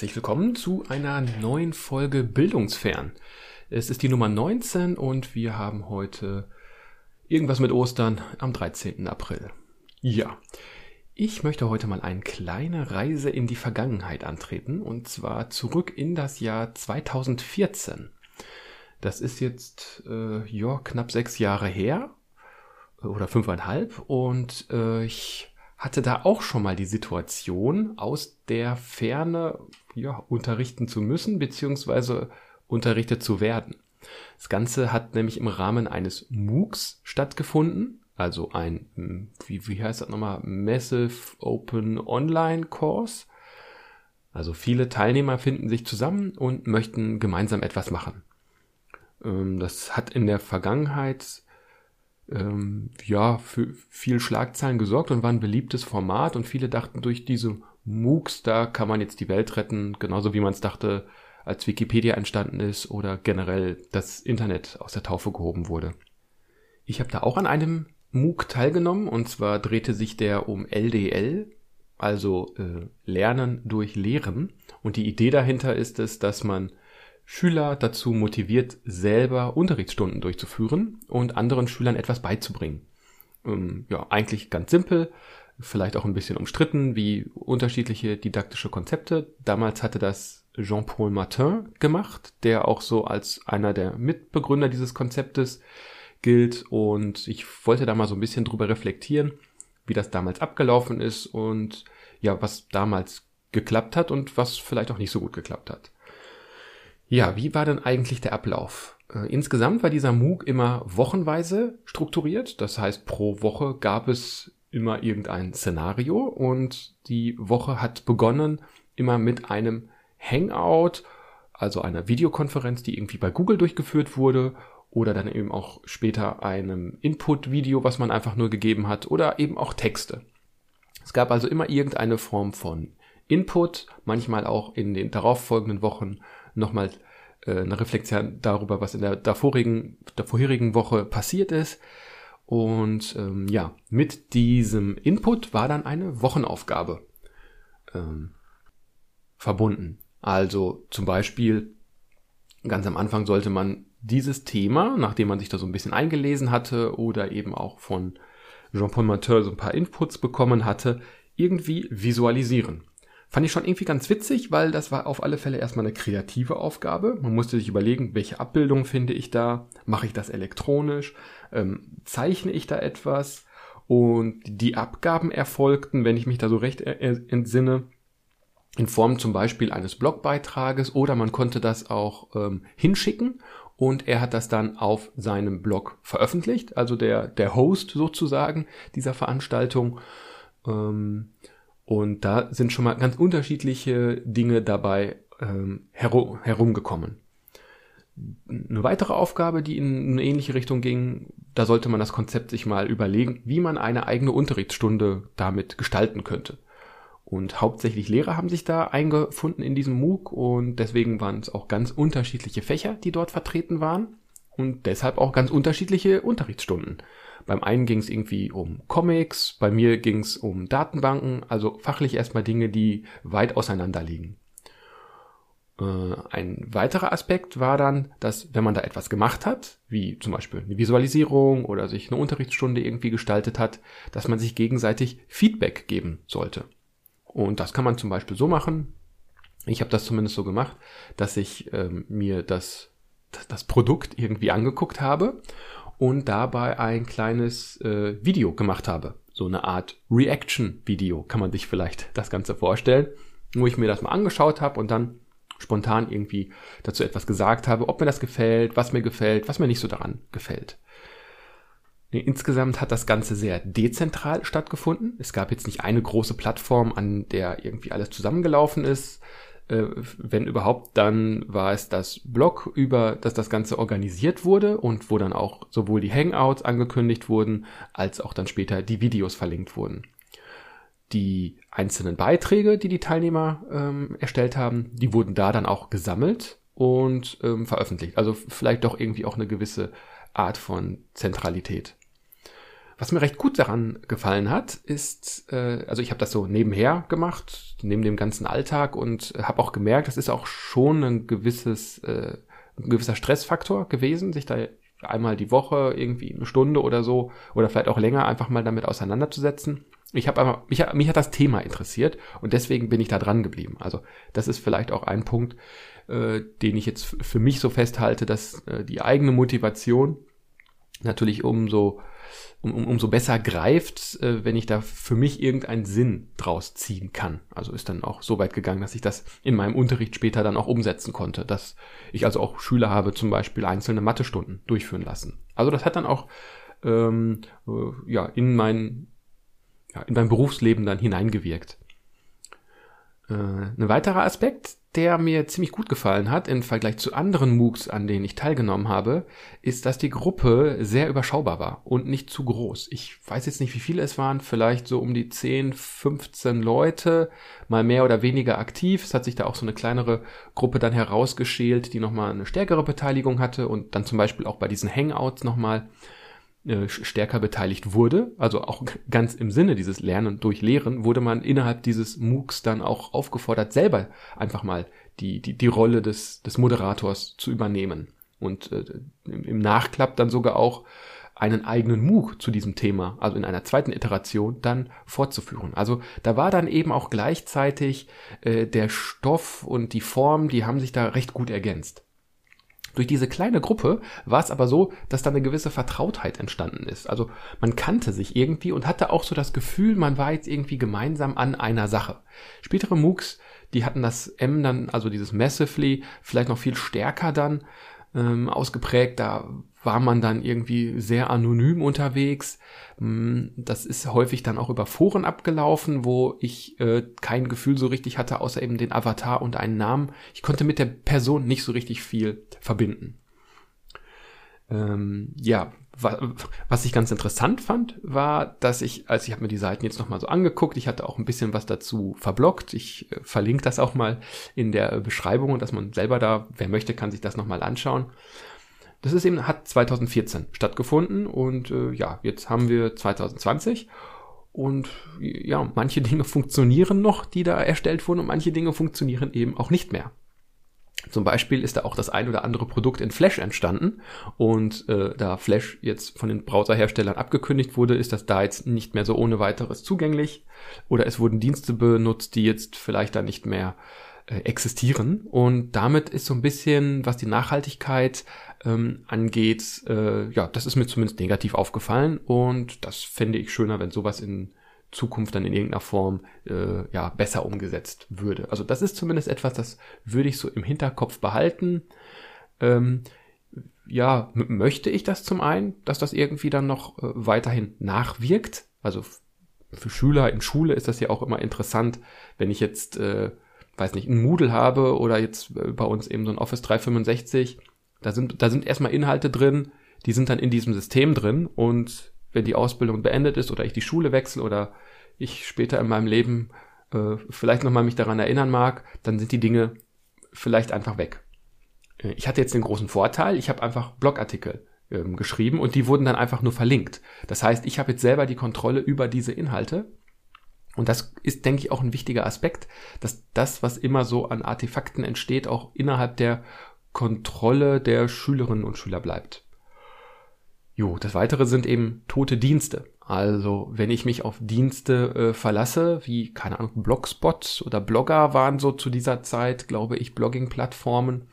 herzlich willkommen zu einer neuen Folge Bildungsfern. Es ist die Nummer 19 und wir haben heute irgendwas mit Ostern am 13. April. Ja, ich möchte heute mal eine kleine Reise in die Vergangenheit antreten und zwar zurück in das Jahr 2014. Das ist jetzt äh, ja, knapp sechs Jahre her oder fünfeinhalb und äh, ich hatte da auch schon mal die Situation, aus der Ferne ja, unterrichten zu müssen, beziehungsweise unterrichtet zu werden. Das Ganze hat nämlich im Rahmen eines MOOCs stattgefunden, also ein, hm, wie, wie heißt das nochmal, Massive Open Online Course. Also viele Teilnehmer finden sich zusammen und möchten gemeinsam etwas machen. Ähm, das hat in der Vergangenheit ähm, ja, für viel Schlagzeilen gesorgt und war ein beliebtes Format und viele dachten durch diese MOOCs, da kann man jetzt die Welt retten, genauso wie man es dachte, als Wikipedia entstanden ist oder generell das Internet aus der Taufe gehoben wurde. Ich habe da auch an einem MOOC teilgenommen und zwar drehte sich der um LDL, also äh, Lernen durch Lehren. Und die Idee dahinter ist es, dass man Schüler dazu motiviert, selber Unterrichtsstunden durchzuführen und anderen Schülern etwas beizubringen. Ähm, ja, eigentlich ganz simpel, vielleicht auch ein bisschen umstritten, wie unterschiedliche didaktische Konzepte. Damals hatte das Jean-Paul Martin gemacht, der auch so als einer der Mitbegründer dieses Konzeptes gilt. Und ich wollte da mal so ein bisschen drüber reflektieren, wie das damals abgelaufen ist und ja, was damals geklappt hat und was vielleicht auch nicht so gut geklappt hat. Ja, wie war denn eigentlich der Ablauf? Äh, insgesamt war dieser MOOC immer wochenweise strukturiert. Das heißt, pro Woche gab es immer irgendein Szenario und die Woche hat begonnen immer mit einem Hangout, also einer Videokonferenz, die irgendwie bei Google durchgeführt wurde oder dann eben auch später einem Input-Video, was man einfach nur gegeben hat oder eben auch Texte. Es gab also immer irgendeine Form von Input, manchmal auch in den darauffolgenden Wochen nochmal äh, eine Reflexion darüber, was in der, der, vorigen, der vorherigen Woche passiert ist. Und ähm, ja, mit diesem Input war dann eine Wochenaufgabe ähm, verbunden. Also zum Beispiel ganz am Anfang sollte man dieses Thema, nachdem man sich da so ein bisschen eingelesen hatte oder eben auch von Jean-Paul Martin so ein paar Inputs bekommen hatte, irgendwie visualisieren. Fand ich schon irgendwie ganz witzig, weil das war auf alle Fälle erstmal eine kreative Aufgabe. Man musste sich überlegen, welche Abbildung finde ich da? Mache ich das elektronisch? Ähm, zeichne ich da etwas? Und die Abgaben erfolgten, wenn ich mich da so recht entsinne, in Form zum Beispiel eines Blogbeitrages oder man konnte das auch ähm, hinschicken und er hat das dann auf seinem Blog veröffentlicht, also der, der Host sozusagen dieser Veranstaltung. Ähm, und da sind schon mal ganz unterschiedliche Dinge dabei ähm, herum, herumgekommen. Eine weitere Aufgabe, die in eine ähnliche Richtung ging, da sollte man das Konzept sich mal überlegen, wie man eine eigene Unterrichtsstunde damit gestalten könnte. Und hauptsächlich Lehrer haben sich da eingefunden in diesem MOOC und deswegen waren es auch ganz unterschiedliche Fächer, die dort vertreten waren und deshalb auch ganz unterschiedliche Unterrichtsstunden. Beim einen ging es irgendwie um Comics, bei mir ging es um Datenbanken, also fachlich erstmal Dinge, die weit auseinander liegen. Äh, ein weiterer Aspekt war dann, dass wenn man da etwas gemacht hat, wie zum Beispiel eine Visualisierung oder sich eine Unterrichtsstunde irgendwie gestaltet hat, dass man sich gegenseitig Feedback geben sollte. Und das kann man zum Beispiel so machen. Ich habe das zumindest so gemacht, dass ich ähm, mir das, das Produkt irgendwie angeguckt habe und dabei ein kleines äh, Video gemacht habe. So eine Art Reaction-Video kann man sich vielleicht das Ganze vorstellen, wo ich mir das mal angeschaut habe und dann spontan irgendwie dazu etwas gesagt habe, ob mir das gefällt, was mir gefällt, was mir nicht so daran gefällt. Insgesamt hat das Ganze sehr dezentral stattgefunden. Es gab jetzt nicht eine große Plattform, an der irgendwie alles zusammengelaufen ist, äh, wenn überhaupt, dann war es das Blog, über das das Ganze organisiert wurde und wo dann auch sowohl die Hangouts angekündigt wurden, als auch dann später die Videos verlinkt wurden. Die einzelnen Beiträge, die die Teilnehmer ähm, erstellt haben, die wurden da dann auch gesammelt und ähm, veröffentlicht. Also vielleicht doch irgendwie auch eine gewisse Art von Zentralität. Was mir recht gut daran gefallen hat, ist, äh, also ich habe das so nebenher gemacht, neben dem ganzen Alltag und habe auch gemerkt, das ist auch schon ein gewisses, äh, ein gewisser Stressfaktor gewesen, sich da einmal die Woche irgendwie eine Stunde oder so oder vielleicht auch länger einfach mal damit auseinanderzusetzen. Ich habe aber mich, mich hat das Thema interessiert und deswegen bin ich da dran geblieben. Also das ist vielleicht auch ein Punkt, äh, den ich jetzt für mich so festhalte, dass äh, die eigene Motivation natürlich umso um, um, umso besser greift, äh, wenn ich da für mich irgendeinen Sinn draus ziehen kann. Also ist dann auch so weit gegangen, dass ich das in meinem Unterricht später dann auch umsetzen konnte, dass ich also auch Schüler habe zum Beispiel einzelne Mathestunden durchführen lassen. Also das hat dann auch ähm, äh, ja in mein ja, in mein Berufsleben dann hineingewirkt. Äh, ein weiterer Aspekt, der mir ziemlich gut gefallen hat im Vergleich zu anderen MOOCs, an denen ich teilgenommen habe, ist, dass die Gruppe sehr überschaubar war und nicht zu groß. Ich weiß jetzt nicht, wie viele es waren, vielleicht so um die 10, 15 Leute, mal mehr oder weniger aktiv. Es hat sich da auch so eine kleinere Gruppe dann herausgeschält, die nochmal eine stärkere Beteiligung hatte und dann zum Beispiel auch bei diesen Hangouts nochmal äh, stärker beteiligt wurde, also auch ganz im Sinne dieses Lernen durch Lehren, wurde man innerhalb dieses MOOCs dann auch aufgefordert, selber einfach mal die, die, die Rolle des, des Moderators zu übernehmen. Und äh, im Nachklapp dann sogar auch einen eigenen MOOC zu diesem Thema, also in einer zweiten Iteration, dann fortzuführen. Also da war dann eben auch gleichzeitig äh, der Stoff und die Form, die haben sich da recht gut ergänzt. Durch diese kleine Gruppe war es aber so, dass da eine gewisse Vertrautheit entstanden ist. Also man kannte sich irgendwie und hatte auch so das Gefühl, man war jetzt irgendwie gemeinsam an einer Sache. Spätere MOOCs, die hatten das M dann, also dieses Massively, vielleicht noch viel stärker dann ähm, ausgeprägt. Da war man dann irgendwie sehr anonym unterwegs. Mm, das ist häufig dann auch über Foren abgelaufen, wo ich äh, kein Gefühl so richtig hatte, außer eben den Avatar und einen Namen. Ich konnte mit der Person nicht so richtig viel verbinden. Ähm, ja, was ich ganz interessant fand, war, dass ich, als ich habe mir die Seiten jetzt nochmal so angeguckt, ich hatte auch ein bisschen was dazu verblockt. Ich äh, verlinke das auch mal in der Beschreibung, dass man selber da, wer möchte, kann sich das nochmal anschauen. Das ist eben, hat 2014 stattgefunden und äh, ja, jetzt haben wir 2020 und ja, manche Dinge funktionieren noch, die da erstellt wurden und manche Dinge funktionieren eben auch nicht mehr. Zum Beispiel ist da auch das ein oder andere Produkt in Flash entstanden und äh, da Flash jetzt von den Browserherstellern abgekündigt wurde, ist das da jetzt nicht mehr so ohne weiteres zugänglich oder es wurden Dienste benutzt, die jetzt vielleicht da nicht mehr existieren und damit ist so ein bisschen, was die Nachhaltigkeit ähm, angeht, äh, ja, das ist mir zumindest negativ aufgefallen und das fände ich schöner, wenn sowas in Zukunft dann in irgendeiner Form äh, ja besser umgesetzt würde. Also das ist zumindest etwas, das würde ich so im Hinterkopf behalten. Ähm, ja, möchte ich das zum einen, dass das irgendwie dann noch äh, weiterhin nachwirkt. Also für Schüler in Schule ist das ja auch immer interessant, wenn ich jetzt, äh, weiß nicht, ein Moodle habe oder jetzt äh, bei uns eben so ein Office 365. Da sind, da sind erstmal Inhalte drin, die sind dann in diesem System drin und wenn die Ausbildung beendet ist oder ich die Schule wechsle oder ich später in meinem Leben äh, vielleicht nochmal mich daran erinnern mag, dann sind die Dinge vielleicht einfach weg. Äh, ich hatte jetzt den großen Vorteil, ich habe einfach Blogartikel ähm, geschrieben und die wurden dann einfach nur verlinkt. Das heißt, ich habe jetzt selber die Kontrolle über diese Inhalte. Und das ist, denke ich, auch ein wichtiger Aspekt, dass das, was immer so an Artefakten entsteht, auch innerhalb der Kontrolle der Schülerinnen und Schüler bleibt. Jo, das weitere sind eben tote Dienste. Also, wenn ich mich auf Dienste äh, verlasse, wie, keine Ahnung, Blogspot oder Blogger waren so zu dieser Zeit, glaube ich, Blogging-Plattformen,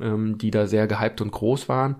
ähm, die da sehr gehypt und groß waren,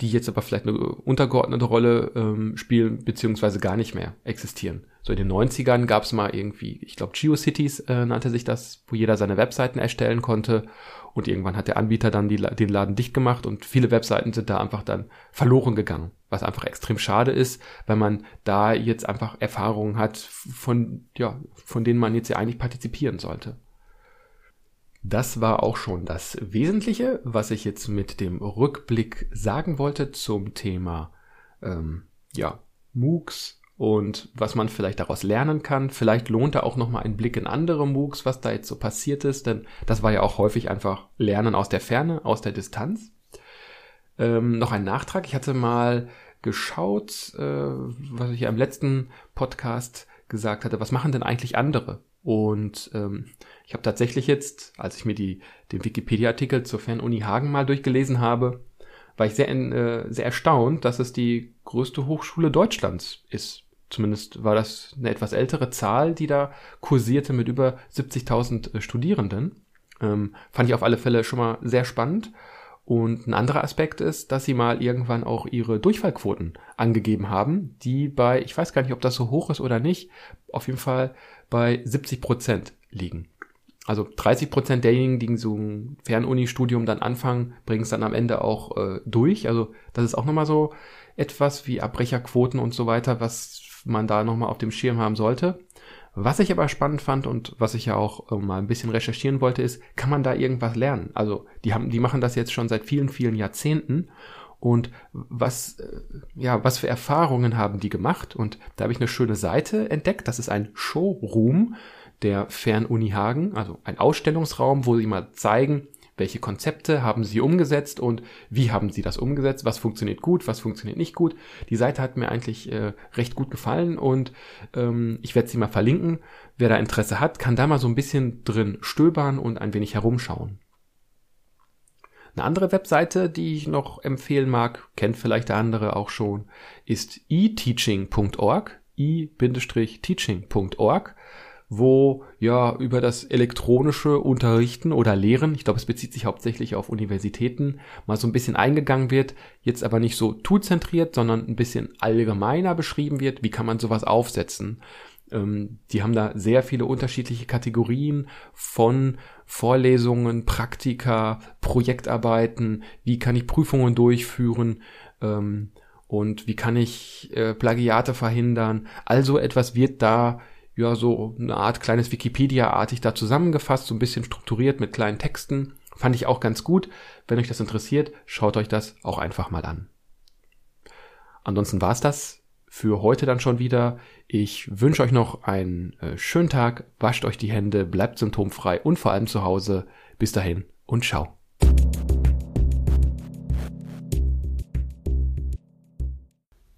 die jetzt aber vielleicht eine untergeordnete Rolle ähm, spielen, beziehungsweise gar nicht mehr existieren. So in den 90ern gab es mal irgendwie, ich glaube, GeoCities äh, nannte sich das, wo jeder seine Webseiten erstellen konnte und irgendwann hat der Anbieter dann die, den Laden dicht gemacht und viele Webseiten sind da einfach dann verloren gegangen. Was einfach extrem schade ist, weil man da jetzt einfach Erfahrungen hat, von, ja, von denen man jetzt ja eigentlich partizipieren sollte. Das war auch schon das Wesentliche, was ich jetzt mit dem Rückblick sagen wollte zum Thema ähm, ja, MOOCs, und was man vielleicht daraus lernen kann. Vielleicht lohnt da auch nochmal ein Blick in andere MOOCs, was da jetzt so passiert ist, denn das war ja auch häufig einfach Lernen aus der Ferne, aus der Distanz. Ähm, noch ein Nachtrag. Ich hatte mal geschaut, äh, was ich ja im letzten Podcast gesagt hatte, was machen denn eigentlich andere? Und ähm, ich habe tatsächlich jetzt, als ich mir die, den Wikipedia-Artikel zur Fernuni Hagen mal durchgelesen habe, war ich sehr, äh, sehr erstaunt, dass es die größte Hochschule Deutschlands ist. Zumindest war das eine etwas ältere Zahl, die da kursierte mit über 70.000 äh, Studierenden. Ähm, fand ich auf alle Fälle schon mal sehr spannend. Und ein anderer Aspekt ist, dass sie mal irgendwann auch ihre Durchfallquoten angegeben haben, die bei, ich weiß gar nicht, ob das so hoch ist oder nicht, auf jeden Fall bei 70 Prozent liegen. Also 30 Prozent derjenigen, die so ein Fernuni-Studium dann anfangen, bringen es dann am Ende auch äh, durch. Also das ist auch nochmal so etwas wie Abbrecherquoten und so weiter, was man da nochmal auf dem Schirm haben sollte. Was ich aber spannend fand und was ich ja auch äh, mal ein bisschen recherchieren wollte, ist, kann man da irgendwas lernen? Also die haben, die machen das jetzt schon seit vielen, vielen Jahrzehnten und was, äh, ja, was für Erfahrungen haben die gemacht? Und da habe ich eine schöne Seite entdeckt. Das ist ein Showroom der Fernuni Hagen, also ein Ausstellungsraum, wo sie mal zeigen, welche Konzepte haben sie umgesetzt und wie haben sie das umgesetzt, was funktioniert gut, was funktioniert nicht gut. Die Seite hat mir eigentlich äh, recht gut gefallen und ähm, ich werde sie mal verlinken. Wer da Interesse hat, kann da mal so ein bisschen drin stöbern und ein wenig herumschauen. Eine andere Webseite, die ich noch empfehlen mag, kennt vielleicht der andere auch schon, ist eteaching.org, i-teaching.org wo ja über das elektronische Unterrichten oder Lehren, ich glaube es bezieht sich hauptsächlich auf Universitäten, mal so ein bisschen eingegangen wird, jetzt aber nicht so toolzentriert, sondern ein bisschen allgemeiner beschrieben wird, wie kann man sowas aufsetzen. Ähm, die haben da sehr viele unterschiedliche Kategorien von Vorlesungen, Praktika, Projektarbeiten, wie kann ich Prüfungen durchführen, ähm, und wie kann ich äh, Plagiate verhindern. Also etwas wird da ja, so eine Art kleines Wikipedia-artig da zusammengefasst, so ein bisschen strukturiert mit kleinen Texten. Fand ich auch ganz gut. Wenn euch das interessiert, schaut euch das auch einfach mal an. Ansonsten war's das für heute dann schon wieder. Ich wünsche euch noch einen äh, schönen Tag, wascht euch die Hände, bleibt symptomfrei und vor allem zu Hause. Bis dahin und ciao.